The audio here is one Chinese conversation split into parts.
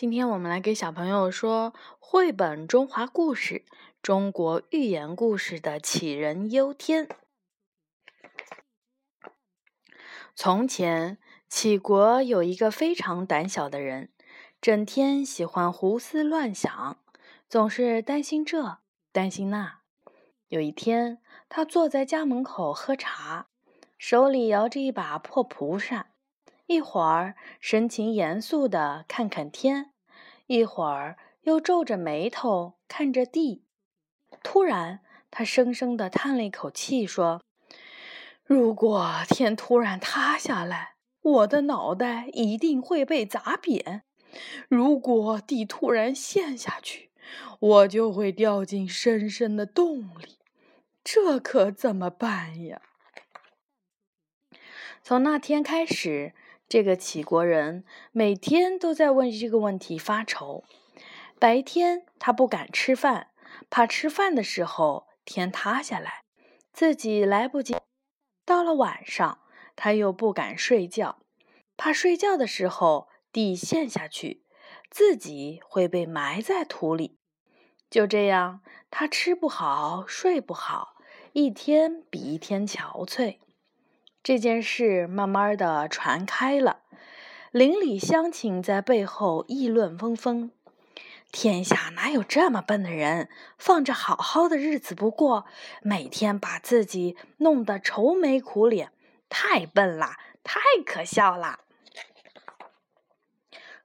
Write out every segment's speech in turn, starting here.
今天我们来给小朋友说绘本《中华故事》中国寓言故事的杞人忧天。从前，杞国有一个非常胆小的人，整天喜欢胡思乱想，总是担心这担心那。有一天，他坐在家门口喝茶，手里摇着一把破蒲扇。一会儿神情严肃地看看天，一会儿又皱着眉头看着地。突然，他深深地叹了一口气，说：“如果天突然塌下来，我的脑袋一定会被砸扁；如果地突然陷下去，我就会掉进深深的洞里。这可怎么办呀？”从那天开始。这个杞国人每天都在为这个问题发愁。白天他不敢吃饭，怕吃饭的时候天塌下来，自己来不及；到了晚上，他又不敢睡觉，怕睡觉的时候地陷下去，自己会被埋在土里。就这样，他吃不好，睡不好，一天比一天憔悴。这件事慢慢的传开了，邻里乡亲在背后议论纷纷。天下哪有这么笨的人，放着好好的日子不过，每天把自己弄得愁眉苦脸，太笨了，太可笑了。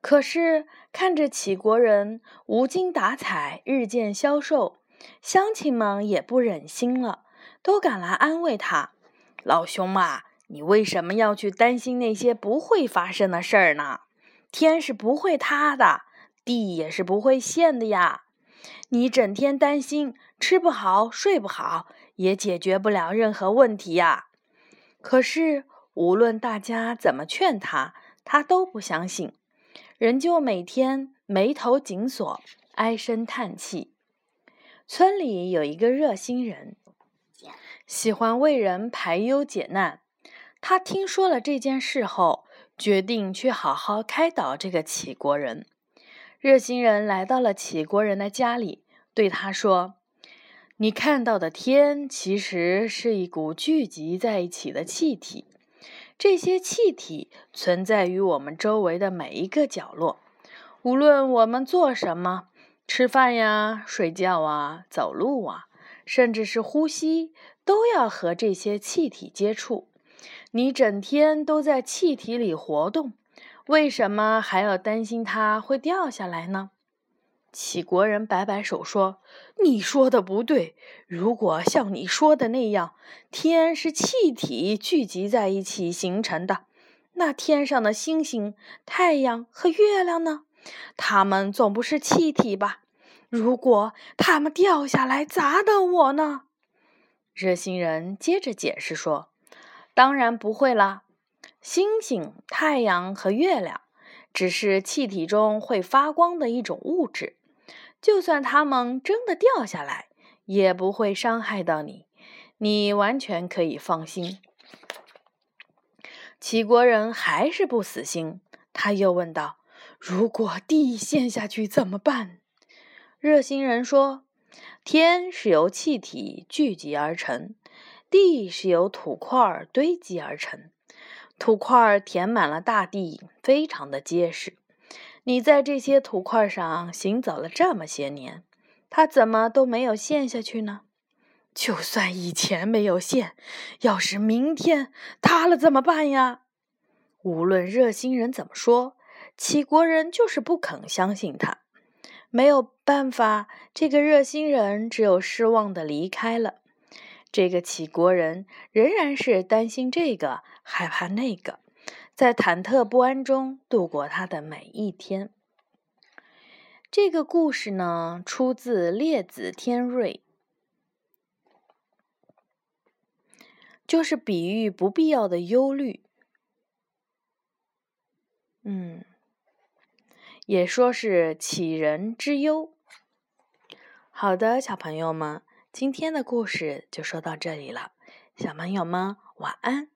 可是看着杞国人无精打采，日渐消瘦，乡亲们也不忍心了，都赶来安慰他。老兄啊，你为什么要去担心那些不会发生的事儿呢？天是不会塌的，地也是不会陷的呀。你整天担心吃不好、睡不好，也解决不了任何问题呀。可是无论大家怎么劝他，他都不相信，仍旧每天眉头紧锁，唉声叹气。村里有一个热心人。喜欢为人排忧解难，他听说了这件事后，决定去好好开导这个杞国人。热心人来到了杞国人的家里，对他说：“你看到的天，其实是一股聚集在一起的气体。这些气体存在于我们周围的每一个角落。无论我们做什么，吃饭呀、睡觉啊、走路啊，甚至是呼吸。”都要和这些气体接触。你整天都在气体里活动，为什么还要担心它会掉下来呢？杞国人摆摆手说：“你说的不对。如果像你说的那样，天是气体聚集在一起形成的，那天上的星星、太阳和月亮呢？它们总不是气体吧？如果它们掉下来砸到我呢？”热心人接着解释说：“当然不会啦，星星、太阳和月亮只是气体中会发光的一种物质，就算它们真的掉下来，也不会伤害到你，你完全可以放心。”齐国人还是不死心，他又问道：“如果地陷下去怎么办？”热心人说。天是由气体聚集而成，地是由土块堆积而成。土块填满了大地，非常的结实。你在这些土块上行走了这么些年，它怎么都没有陷下去呢？就算以前没有陷，要是明天塌了怎么办呀？无论热心人怎么说，齐国人就是不肯相信他。没有办法，这个热心人只有失望的离开了。这个杞国人仍然是担心这个，害怕那个，在忐忑不安中度过他的每一天。这个故事呢，出自《列子·天瑞》，就是比喻不必要的忧虑。也说是杞人之忧。好的，小朋友们，今天的故事就说到这里了。小朋友们，晚安。